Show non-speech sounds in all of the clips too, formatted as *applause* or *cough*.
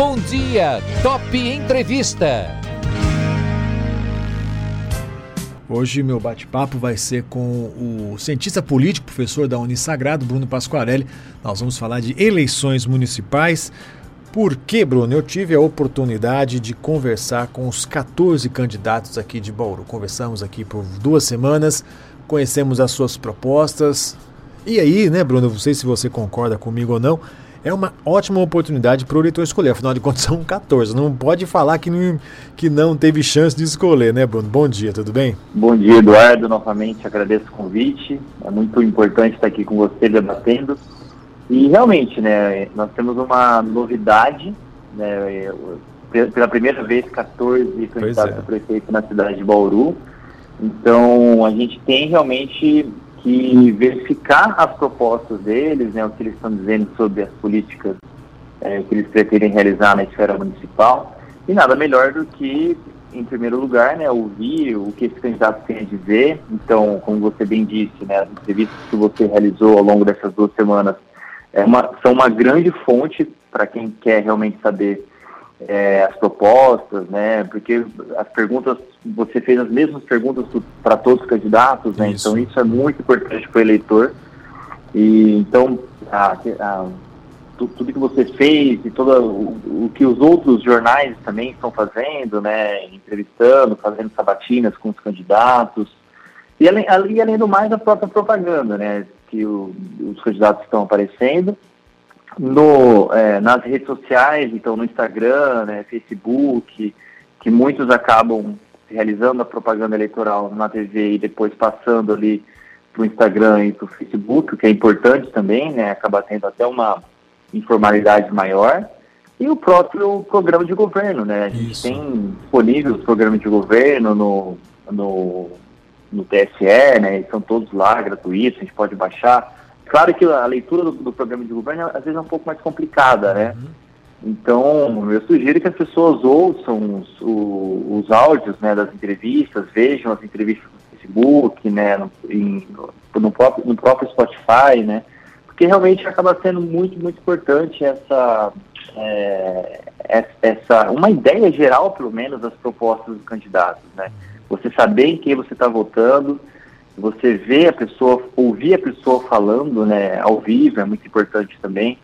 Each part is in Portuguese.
Bom dia, Top Entrevista. Hoje meu bate-papo vai ser com o cientista político, professor da Unisagrado, Bruno Pasquarelli. Nós vamos falar de eleições municipais. Por que, Bruno? Eu tive a oportunidade de conversar com os 14 candidatos aqui de Bauru. Conversamos aqui por duas semanas, conhecemos as suas propostas. E aí, né, Bruno? Não sei se você concorda comigo ou não é uma ótima oportunidade para o eleitor escolher. Afinal de contas, *laughs* são 14. Não pode falar que não, que não teve chance de escolher, né, Bruno? Bom dia, tudo bem? Bom dia, Eduardo. Novamente agradeço o convite. É muito importante estar aqui com você debatendo. E realmente, né, nós temos uma novidade, né, pela primeira vez 14 candidatos é. a prefeito na cidade de Bauru. Então, a gente tem realmente que verificar as propostas deles, né, o que eles estão dizendo sobre as políticas é, que eles pretendem realizar na esfera municipal. E nada melhor do que, em primeiro lugar, né, ouvir o que esses candidatos têm a dizer. Então, como você bem disse, né, as entrevistas que você realizou ao longo dessas duas semanas é uma, são uma grande fonte para quem quer realmente saber é, as propostas, né? Porque as perguntas, você fez as mesmas perguntas para todos os candidatos, né? Isso. Então isso é muito importante para o eleitor. E então a, a, tudo que você fez e todo o, o, que os outros jornais também estão fazendo, né? Entrevistando, fazendo sabatinas com os candidatos. E além, além do mais, a própria propaganda, né? Que o, os candidatos estão aparecendo no, é, nas redes sociais, então no Instagram, né, Facebook, que muitos acabam realizando a propaganda eleitoral na TV e depois passando ali para o Instagram e para o Facebook, o que é importante também, né, acaba tendo até uma informalidade maior. E o próprio programa de governo, né? A gente Isso. tem disponível os programas de governo no, no, no TSE, né? São todos lá gratuitos, a gente pode baixar. Claro que a leitura do, do, programa de governo às vezes é um pouco mais complicada, né? Uhum. Então, eu sugiro que as pessoas ouçam os, os, os áudios né, das entrevistas, vejam as entrevistas no Facebook, né, no, em, no, próprio, no próprio Spotify, né? Porque realmente acaba sendo muito, muito importante essa, é, essa uma ideia geral, pelo menos, das propostas dos candidatos, né? Você saber em quem você está votando, você vê a pessoa, ouvir a pessoa falando, né, ao vivo é muito importante também.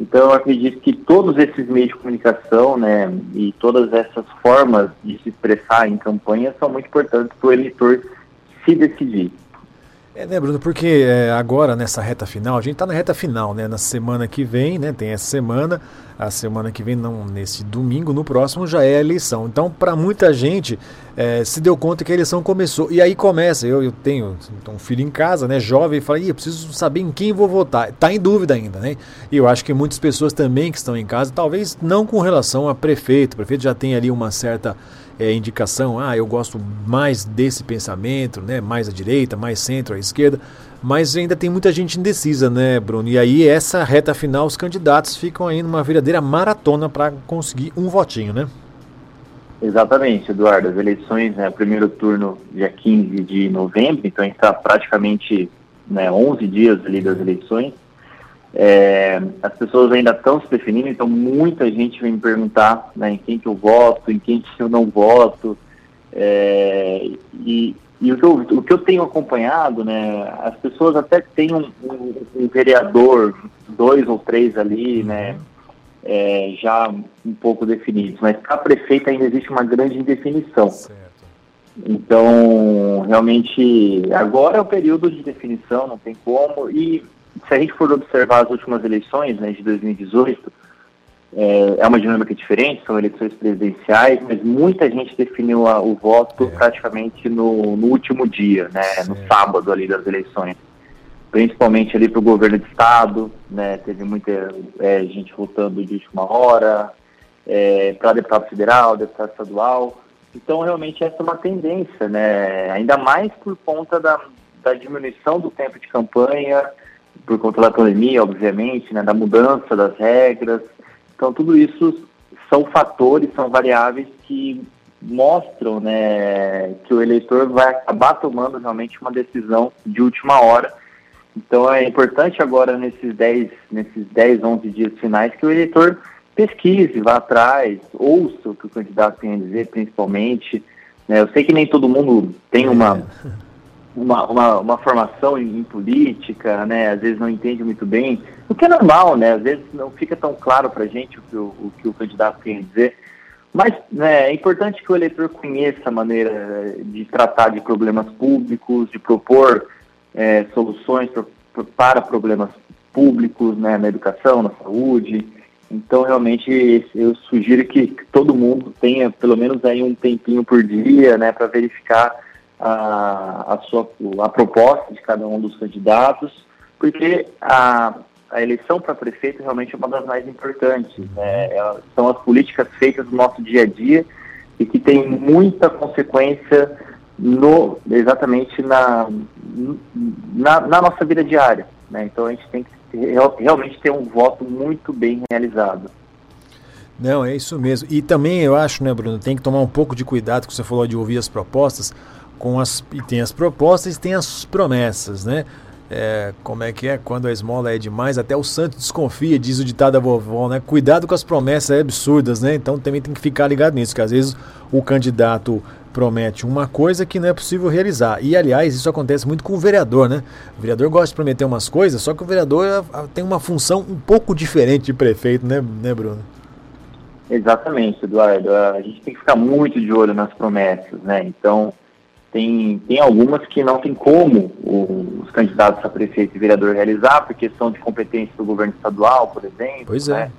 Então eu acredito que todos esses meios de comunicação, né, e todas essas formas de se expressar em campanha são muito importantes para o eleitor se decidir. É, né, Bruno, porque é, agora nessa reta final, a gente está na reta final, né? Na semana que vem, né? Tem essa semana, a semana que vem, não nesse domingo, no próximo já é a eleição. Então, para muita gente, é, se deu conta que a eleição começou. E aí começa, eu, eu tenho então, um filho em casa, né? Jovem, e fala, eu preciso saber em quem vou votar. Está em dúvida ainda, né? E eu acho que muitas pessoas também que estão em casa, talvez não com relação a prefeito, o prefeito já tem ali uma certa é, indicação, ah, eu gosto mais desse pensamento, né, mais à direita, mais centro, à esquerda, mas ainda tem muita gente indecisa, né, Bruno? E aí essa reta final, os candidatos ficam aí numa verdadeira maratona para conseguir um votinho, né? Exatamente, Eduardo. As eleições, né, primeiro turno dia 15 de novembro, então a gente está praticamente né, 11 dias ali das eleições. É, as pessoas ainda estão se definindo, então muita gente vem me perguntar né, em quem que eu voto, em quem que eu não voto. É, e, e o, que eu, o que eu tenho acompanhado, né, as pessoas até têm um, um, um vereador, dois ou três ali, né, é, já um pouco definidos, mas para prefeito ainda existe uma grande indefinição. Certo. Então, realmente, agora é o período de definição, não tem como, e se a gente for observar as últimas eleições, né, de 2018, é, é, uma dinâmica diferente, são eleições presidenciais, mas muita gente definiu a, o voto é. praticamente no, no, último dia, né, no sábado ali das eleições. Principalmente ali para o governo de estado, né, teve muita é, gente votando de última hora, é, para deputado federal, deputado estadual. Então, realmente, essa é uma tendência, né, ainda mais por conta da, da diminuição do tempo de campanha, por conta da pandemia, obviamente, né, da mudança das regras. Então, tudo isso são fatores, são variáveis que mostram né, que o eleitor vai acabar tomando realmente uma decisão de última hora. Então, é importante agora, nesses 10, nesses 10 11 dias finais, que o eleitor pesquise, vá atrás, ouça o que o candidato tem a dizer, principalmente. Né? Eu sei que nem todo mundo tem uma, é. Uma, uma, uma, formação em, em, política, né? às vezes não entende muito bem, o que é normal, né? às vezes não fica tão claro para a gente o que o, o que o candidato a dizer. Mas né, é importante que o eleitor conheça a maneira de tratar de problemas públicos, de propor é, soluções para problemas públicos, né, na educação, na saúde. Então, realmente, eu sugiro que, todo mundo tenha pelo menos aí um tempinho por dia, né, para verificar a, a, sua, a proposta de cada um dos candidatos, porque a, a eleição para prefeito realmente é uma das mais importantes. Né? É, são as políticas feitas no nosso dia a dia e que tem muita consequência no, exatamente na, na, na nossa vida diária. Né? Então a gente tem que realmente ter um voto muito bem realizado. Não, é isso mesmo. E também eu acho, né, Bruno, tem que tomar um pouco de cuidado, que você falou de ouvir as propostas, com as, e tem as propostas e tem as promessas, né? É, como é que é? Quando a esmola é demais, até o santo desconfia, diz o ditado da vovó, né? Cuidado com as promessas absurdas, né? Então também tem que ficar ligado nisso, que às vezes o candidato promete uma coisa que não é possível realizar. E, aliás, isso acontece muito com o vereador, né? O vereador gosta de prometer umas coisas, só que o vereador tem uma função um pouco diferente de prefeito, né, né Bruno? Exatamente, Eduardo. A gente tem que ficar muito de olho nas promessas, né? Então, tem, tem algumas que não tem como os candidatos a prefeito e vereador realizar, porque são de competência do governo estadual, por exemplo. Pois é. Né?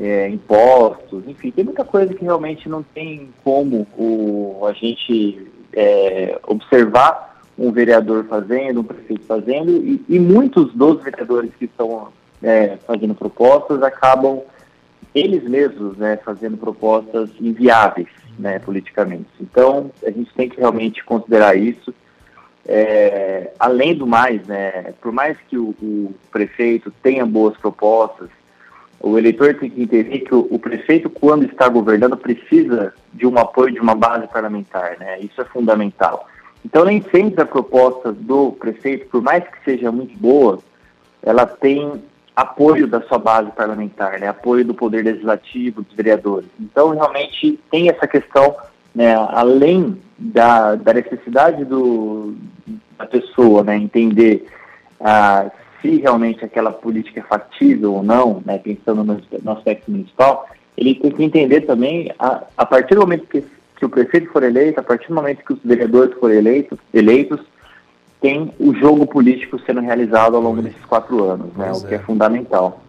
é, impostos, enfim, tem muita coisa que realmente não tem como o, a gente é, observar um vereador fazendo, um prefeito fazendo, e, e muitos dos vereadores que estão é, fazendo propostas acabam eles mesmos né, fazendo propostas inviáveis né, politicamente. Então, a gente tem que realmente considerar isso. É, além do mais, né, por mais que o, o prefeito tenha boas propostas, o eleitor tem que entender que o, o, prefeito, quando está governando, precisa de um apoio de uma base parlamentar, né? Isso é fundamental. Então, nem sempre a proposta do prefeito, por mais que seja muito boa, ela tem apoio da sua base parlamentar, né? Apoio do poder legislativo, dos vereadores. Então, realmente tem essa questão, né? Além da, da necessidade do, da pessoa, né? Entender ah, se realmente aquela política é factível ou não, né, pensando no, no, aspecto municipal, ele tem que entender também, a, a partir do momento que, que, o prefeito for eleito, a partir do momento que os vereadores forem eleitos, eleitos tem o jogo político sendo realizado ao longo desses quatro anos, né, o que é, é fundamental.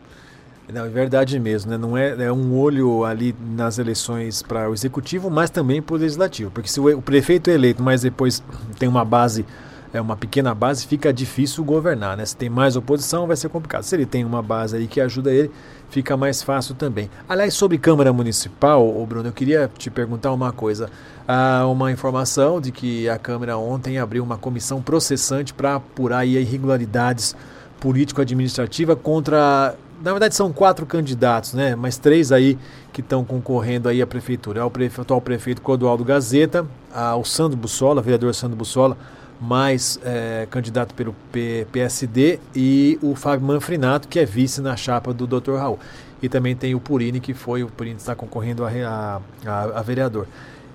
Não, é verdade mesmo, né? Não é, é um olho ali nas eleições para o executivo, mas também para o legislativo. Porque se o, o prefeito é eleito, mas depois tem uma base é uma pequena base, fica difícil governar, né? Se tem mais oposição, vai ser complicado. Se ele tem uma base aí que ajuda ele, fica mais fácil também. Aliás, sobre Câmara Municipal, Bruno, eu queria te perguntar uma coisa. Há uma informação de que a Câmara ontem abriu uma comissão processante para apurar irregularidades político-administrativa contra na verdade são quatro candidatos, né? Mas três aí que estão concorrendo aí à prefeitura. É o atual prefeito Clodoaldo Gazeta, o Sandro Bussola, vereador Sandro Bussola, mais é, candidato pelo P PSD, e o Fábio Manfrinato, que é vice na chapa do Dr. Raul. E também tem o Purini, que foi, o Purini está concorrendo a, a, a vereador.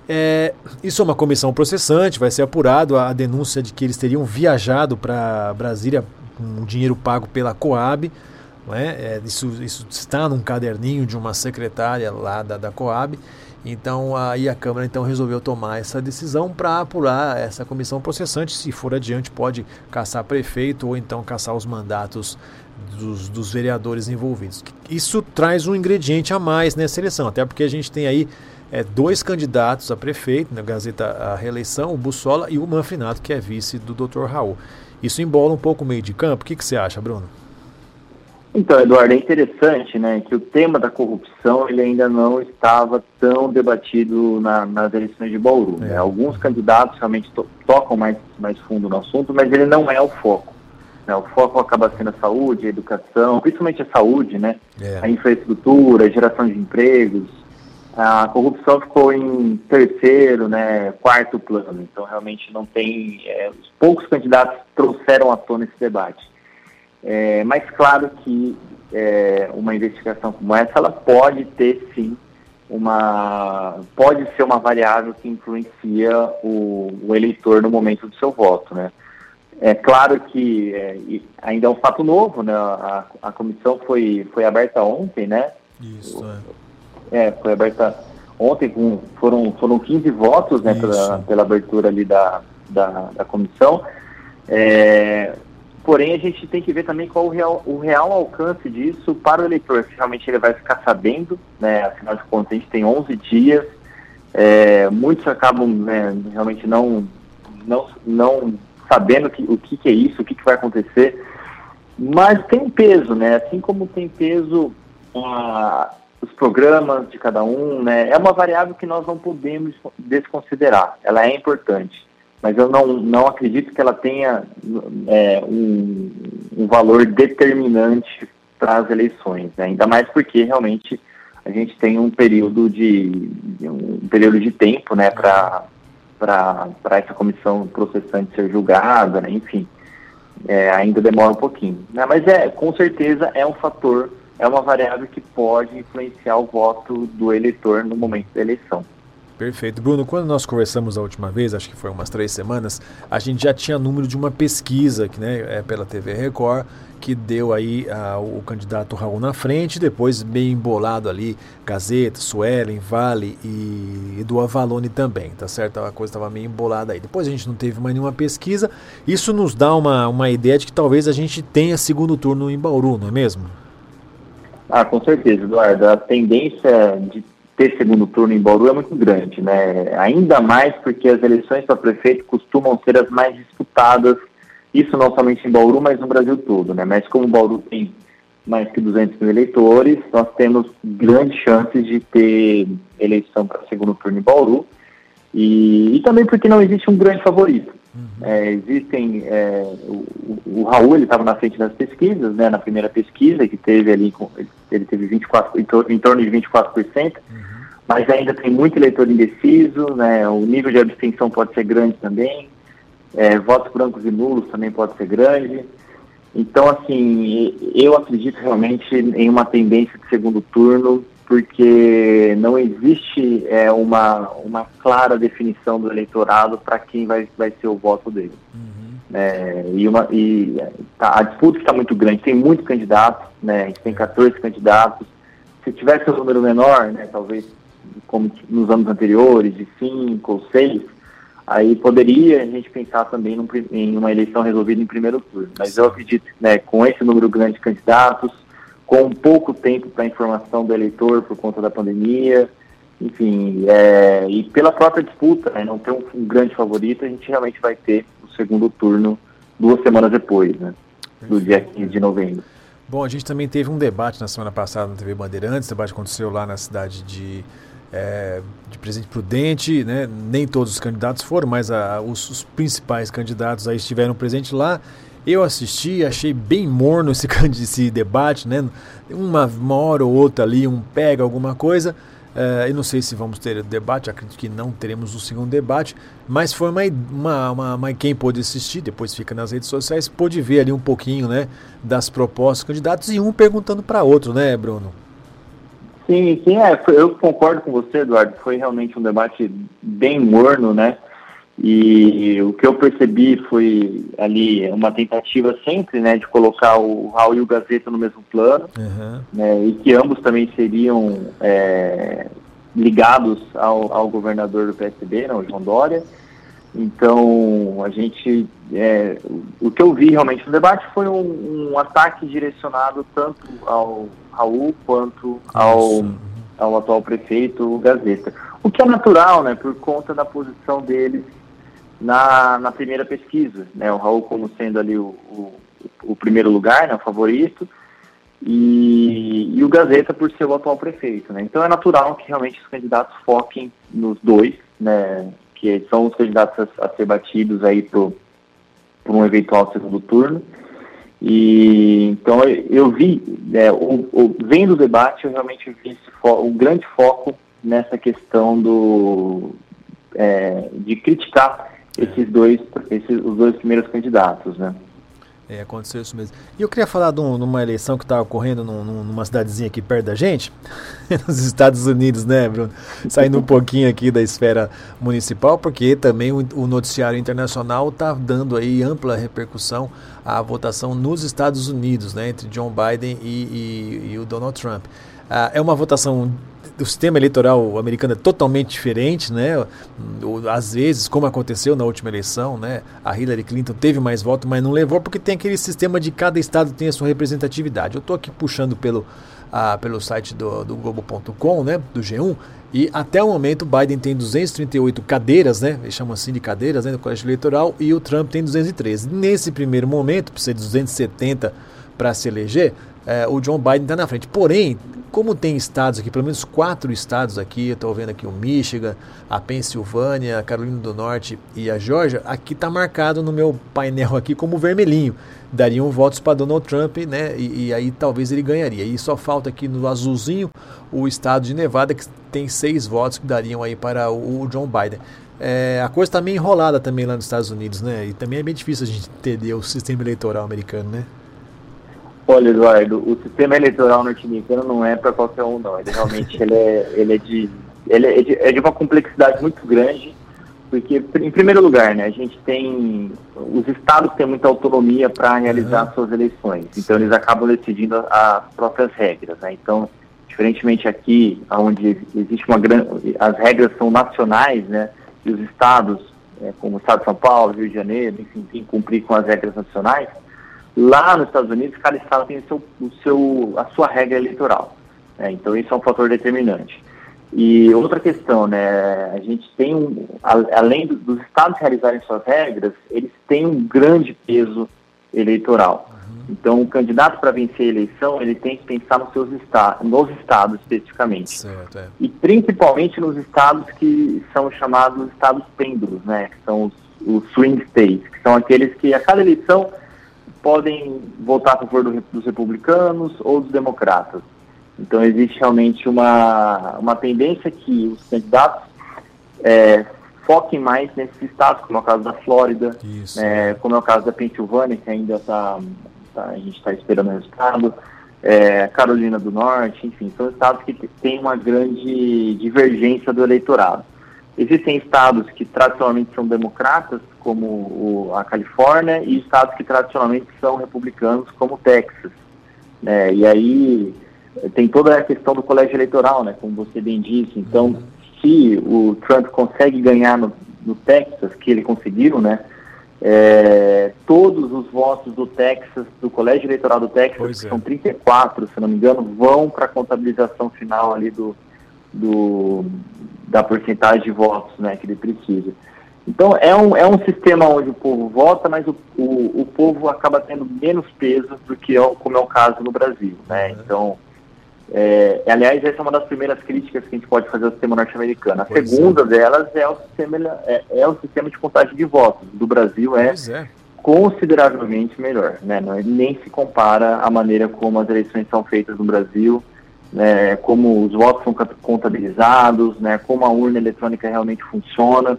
É, isso é uma comissão processante, vai ser apurado a, a denúncia de que eles teriam viajado para Brasília com dinheiro pago pela Coab. É? É, isso, isso está num caderninho de uma secretária lá da, da Coab. Então aí a Câmara então resolveu tomar essa decisão para apurar essa comissão processante. Se for adiante, pode caçar prefeito ou então caçar os mandatos dos, dos, vereadores envolvidos. Isso traz um ingrediente a mais nessa eleição, até porque a gente tem aí é, dois candidatos a prefeito, na Gazeta a reeleição, o Bussola e o Manfrinato, que é vice do Dr. Raul. Isso embola um pouco o meio de campo. O que, que você acha, Bruno? Então, Eduardo, é interessante né, que o tema da corrupção ele ainda não estava tão debatido na, nas eleições de Bauru. Né? É. Né? Alguns candidatos realmente to tocam mais, mais fundo no assunto, mas ele não é o foco. Né? O foco acaba sendo a saúde, a educação, principalmente a saúde, né? É. a infraestrutura, a geração de empregos. A corrupção ficou em terceiro, né, quarto plano. Então, realmente não tem. É, poucos candidatos trouxeram à tona esse debate. É, mas claro que é, uma investigação como essa, ela pode ter sim uma pode ser uma variável que influencia o, o eleitor no momento do seu voto, né? É claro que é, ainda é um fato novo, né? A, a comissão foi, foi aberta ontem, né? Isso, é. é foi aberta ontem, com, foram, foram 15 votos, né, pela, pela abertura ali da, da, da comissão. É, porém, a gente tem que ver também qual o real, o real alcance disso para o eleitor, se realmente ele vai ficar sabendo, né, afinal de contas, a gente tem 11 dias, é, muitos acabam né, realmente não, não, não sabendo que, o que, que é isso, o que, que vai acontecer, mas tem peso, né, assim como tem peso os programas de cada um, né, é uma variável que nós não podemos desconsiderar, ela é importante mas eu não, não acredito que ela tenha é, um, um, valor determinante para as eleições, né? ainda mais porque realmente a gente tem um período de um período de tempo, né, para para essa comissão processante ser julgada, né? enfim, é, ainda demora um pouquinho, né? mas é com certeza é um fator, é uma variável que pode influenciar o voto do eleitor no momento da eleição. Perfeito. Bruno, quando nós conversamos a última vez, acho que foi umas três semanas, a gente já tinha número de uma pesquisa que, né, é pela TV Record, que deu aí a, o candidato Raul na frente, depois meio embolado ali, Gazeta, Suelen, Vale e, e do Avalone também, tá certo? A coisa estava meio embolada aí. Depois a gente não teve mais nenhuma pesquisa. Isso nos dá uma, uma ideia de que talvez a gente tenha segundo turno em Bauru, não é mesmo? Ah, com certeza, Eduardo. A tendência de ter segundo turno em Bauru é muito grande, né? Ainda mais porque as eleições para prefeito costumam ser as mais disputadas, isso não somente em Bauru, mas no Brasil todo, né? Mas como Bauru tem mais que 200 mil eleitores, nós temos grandes chances de ter eleição para segundo turno em Bauru, e, e também porque não existe um grande favorito. Uhum. É, existem é, o, o, Raul ele estava na frente das pesquisas, né? Na primeira pesquisa que teve ali, ele teve 24 em, torno de 24%, uhum. mas ainda tem muito eleitor indeciso, né? O nível de abstenção pode ser grande também, é, votos brancos e nulos também pode ser grande. Então, assim, eu acredito realmente em uma tendência de segundo turno porque não existe é, uma, uma clara definição do eleitorado para quem vai, vai ser o voto dele. Uhum. É, e uma, e tá, a disputa está muito grande, tem muitos candidatos, né, a gente tem 14 candidatos. Se tivesse um número menor, né, talvez como nos anos anteriores, de 5 ou 6, aí poderia a gente pensar também num, em uma eleição resolvida em primeiro turno. Mas eu acredito, né, com esse número grande de candidatos, com pouco tempo para informação do eleitor por conta da pandemia, enfim, é, e pela própria disputa, né, não ter um, um, grande favorito, a gente realmente vai ter o segundo turno duas semanas depois, né, do dia 15 de novembro. Bom, a gente também teve um debate na semana passada na TV Bandeirantes, o debate aconteceu lá na cidade de, é, de Presidente Prudente, né? nem todos os candidatos foram, mas a, os, os principais candidatos aí estiveram presentes lá eu assisti, achei bem morno esse, *laughs* esse debate, né? Uma, uma hora ou outra ali, um pega alguma coisa. Uh, eu não sei se vamos ter debate, acredito que não teremos o segundo debate, mas foi uma, uma, uma, uma, quem pôde assistir, depois fica nas redes sociais, pôde ver ali um pouquinho né, das propostas dos candidatos e um perguntando para outro, né, Bruno? Sim, sim, é, eu concordo com você, Eduardo. Foi realmente um debate bem morno, né? E o que eu percebi foi ali uma tentativa sempre né, de colocar o Raul e o Gazeta no mesmo plano, uhum. né, e que ambos também seriam é, ligados ao, ao, governador do PSB, né, o João Dória. Então, a gente. É, o que eu vi realmente no debate foi um, um ataque direcionado tanto ao Raul quanto ao, ao atual prefeito, Gazeta. O que é natural, né, por conta da posição deles na, na primeira pesquisa, né? O Raul como sendo ali o, o, o primeiro lugar, né? O favorito, e, e, o Gazeta por ser o atual prefeito, né? Então é natural que realmente os candidatos foquem nos dois, né? Que são os candidatos a, a ser batidos aí por, por um eventual segundo turno. E então eu, eu vi, né, o, o, vendo o debate, eu realmente vi um grande foco nessa questão do é, de criticar esses dois, esses, os dois primeiros candidatos, né? É, aconteceu isso mesmo. E eu queria falar de, um, de uma eleição que está ocorrendo num, numa cidadezinha aqui perto da gente, *laughs* nos Estados Unidos, né, Bruno? Saindo um pouquinho aqui da esfera municipal, porque também o, o noticiário internacional está dando aí ampla repercussão à votação nos Estados Unidos, né, entre John Biden e, e, e o Donald Trump. Ah, é uma votação o sistema eleitoral americano é totalmente diferente, né? Às vezes, como aconteceu na última eleição, né? A Hillary Clinton teve mais votos, mas não levou porque tem aquele sistema de cada estado tem a sua representatividade. Eu estou aqui puxando pelo, ah, pelo site do, do Globo.com, né? Do G1. E até o momento Biden tem 238 cadeiras, né? Eles chamam assim de cadeiras né, no colégio eleitoral, e o Trump tem 213. Nesse primeiro momento, precisa de 270 para se eleger, é, o John Biden está na frente. Porém, como tem estados aqui, pelo menos quatro estados aqui, estou vendo aqui o Michigan, a Pensilvânia, a Carolina do Norte e a Georgia, aqui está marcado no meu painel aqui como vermelhinho. Dariam votos para Donald Trump, né? E, e, aí talvez ele ganharia. E só falta aqui no azulzinho o estado de Nevada, que tem seis votos que dariam aí para o, o John Biden. É, a coisa está meio enrolada também lá nos Estados Unidos, né? E também é bem difícil a gente entender o sistema eleitoral americano, né? Olha, Eduardo, o sistema eleitoral norte-americano não é para qualquer um, não. Ele realmente ele é, ele é, de, ele é, de, é de uma complexidade muito grande, porque, em primeiro lugar, né, a gente tem. Os estados têm muita autonomia para realizar uhum. suas eleições, então eles acabam decidindo as próprias regras. Né? Então, diferentemente aqui, onde existe uma grande. As regras são nacionais, né? E os estados, é, como o estado de São Paulo, Rio de Janeiro, enfim, tem que cumprir com as regras nacionais Lá nos Estados Unidos, cada estado tem o seu, o seu, a sua regra eleitoral. Né? Então, isso é um fator determinante. E outra questão, né? A gente tem um, além dos estados realizarem suas regras, eles têm um grande peso eleitoral. Uhum. Então, o candidato para vencer a eleição, ele tem que pensar nos seus estados, nos estados especificamente. Certo, é. E principalmente nos estados que são chamados estados pêndulos, né? Que são os, os swing states, que são aqueles que a cada eleição podem votar a favor do, dos republicanos ou dos democratas. Então existe realmente uma, uma tendência que os candidatos é, foquem mais nesses estados, como é o caso da Flórida, é, como é o caso da Pensilvânia, que ainda está, tá, a gente está esperando o resultado, é, Carolina do Norte, enfim, são estados que têm uma grande divergência do eleitorado. Existem estados que tradicionalmente são democratas, como o, a Califórnia, e estados que tradicionalmente são republicanos, como o Texas. Né? E aí tem toda a questão do colégio eleitoral, né? como você bem disse. Então, se o Trump consegue ganhar no, no Texas, que ele conseguiu, né? É, todos os votos do Texas, do colégio eleitoral do Texas, que é. são 34, se não me engano, vão para a contabilização final ali do, do, da porcentagem de votos né, que ele precisa. Então é um, é um sistema onde o povo vota, mas o, o, o povo acaba tendo menos peso do que é, como é o caso no Brasil. Né? Uhum. Então, é, aliás, essa é uma das primeiras críticas que a gente pode fazer ao sistema norte-americano. A pois segunda é. delas é o, sistema, é, é, o sistema de contagem de votos. Do Brasil é, é, consideravelmente melhor. Né? Não, nem se compara a maneira como as eleições são feitas no Brasil né, como os votos são contabilizados, né, como a urna eletrônica realmente funciona.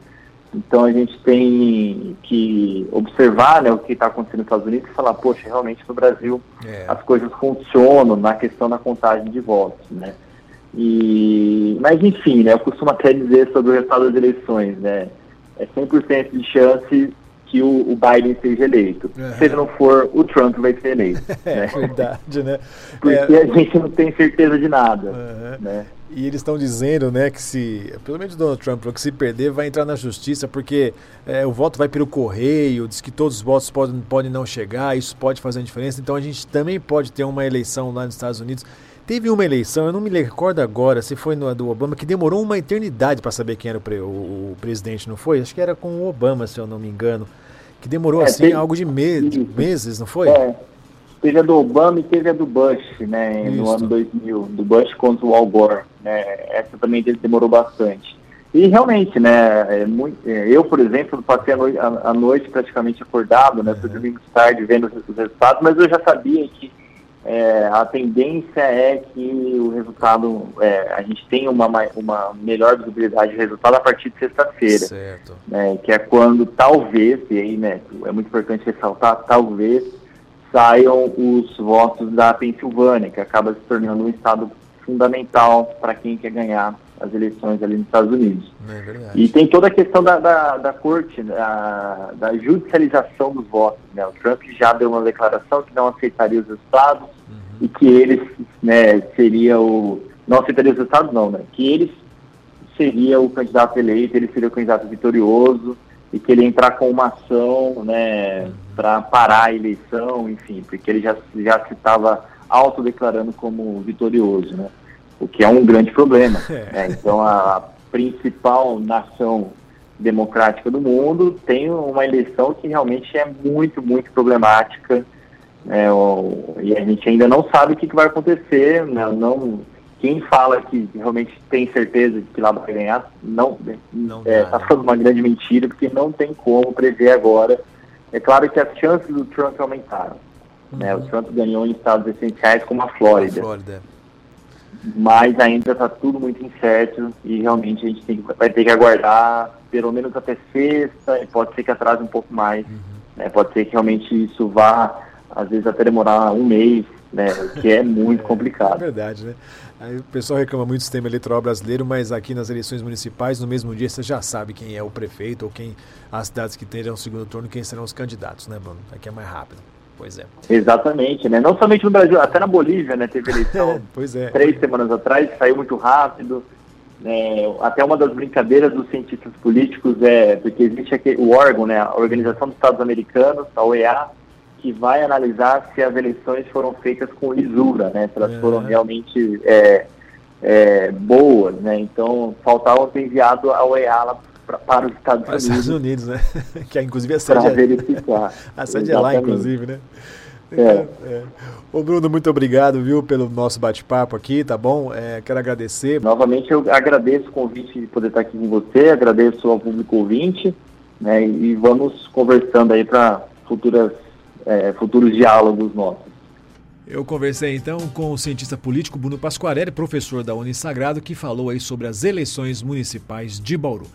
Então a gente tem que observar né, o que está acontecendo nos Estados Unidos e falar, poxa, realmente no Brasil é. as coisas funcionam na questão da contagem de votos. Né? E, mas enfim, né, eu costumo até dizer sobre o resultado das eleições, né, é 100% de chance que o, o Biden seja eleito. Uhum. Se ele não for, o Trump vai ser eleito. *laughs* é né? verdade, né? Porque é... a gente não tem certeza de nada. Uhum. Né? E eles estão dizendo, né, que se, pelo menos Donald Trump, que se perder vai entrar na justiça porque é, o voto vai pelo correio, diz que todos os votos podem, podem não chegar, isso pode fazer uma diferença. Então a gente também pode ter uma eleição lá nos Estados Unidos. Teve uma eleição, eu não me recordo agora se foi no do Obama, que demorou uma eternidade para saber quem era o, pre, o, o, presidente, não foi? Acho que era com o Obama, se eu não me engano. Que demorou é, assim teve, algo de, me de, meses, não foi? É, teve a do Obama e teve a do Bush, né, Isso. no ano 2000, do Bush contra o Al Gore, né, essa também demorou bastante. E realmente, né, é muito, é, eu, por exemplo, passei a noite, a, a noite praticamente acordado, né, uhum. dormi muito tarde vendo os, os resultados, mas eu já sabia que é, a tendência é que o resultado, é, a gente tenha uma, uma melhor visibilidade do resultado a partir de sexta-feira. Né, que é quando talvez, e aí né, é muito importante ressaltar, talvez saiam os votos da Pensilvânia, que acaba se tornando um estado fundamental para quem quer ganhar as eleições ali nos Estados Unidos. É e tem toda a questão da, da, da corte, da, da, judicialização dos votos. Né? O Trump já deu uma declaração que não aceitaria os estados uhum. E que ele né, seria o... Não aceitaria os estados não, né? Que ele seria o candidato eleito, ele seria o candidato vitorioso e que ele entrar com uma ação né, para parar a eleição, enfim, porque ele já, já se estava autodeclarando como vitorioso, né? o que é um grande problema. *laughs* Né? Então, a principal nação democrática do mundo tem uma eleição que realmente é muito, muito problemática. É, o, e a gente ainda não sabe o que, que vai acontecer. Né? Não, quem fala que realmente tem certeza de que lá vai ganhar, não está é, tá falando uma grande mentira, porque não tem como prever agora. É claro que as chances do Trump aumentaram. Uhum. Né? O. Trump ganhou em estados essenciais como a Flórida. A Flórida mas ainda está tudo muito incerto e realmente a gente tem, vai ter que aguardar pelo menos até sexta e pode ser que atrase um pouco mais. Uhum. Né? Pode ser que realmente isso vá, às vezes, até demorar um mês, né? o que é muito *laughs* é, complicado. É verdade, né? Aí o pessoal reclama muito do sistema eleitoral brasileiro, mas aqui nas eleições municipais, no mesmo dia, você já sabe quem é o prefeito ou quem as cidades que terão o segundo turno, quem serão os candidatos, né, Bruno? Aqui é mais rápido. Pois é. Exatamente, né? Não somente no Brasil, até na Bolívia, né? Teve eleição *laughs* pois é. três semanas atrás, saiu muito rápido. É, até uma das brincadeiras dos cientistas políticos é porque existe aqui, o órgão, né, a Organização dos Estados Americanos, a OEA, que vai analisar se as eleições foram feitas com lisura, né, se elas é. foram realmente é, é, boas, né. Então faltava ter enviado a OEA lá pra, para os Estados para Unidos. Estados Unidos, né? *laughs* que é, inclusive a sede, é, verificar. *laughs* a sede é lá, inclusive, né? É. é. Ô Bruno, muito obrigado, viu, pelo nosso bate-papo aqui, tá bom? É, quero agradecer. Novamente eu agradeço o convite de poder estar aqui com você, agradeço ao público ouvinte, né, e vamos conversando aí para futuras, é, futuros diálogos nossos. Eu conversei então com o cientista político Bruno Pasquarelli, professor da Unisagrado, que falou aí sobre as eleições municipais de Bauru.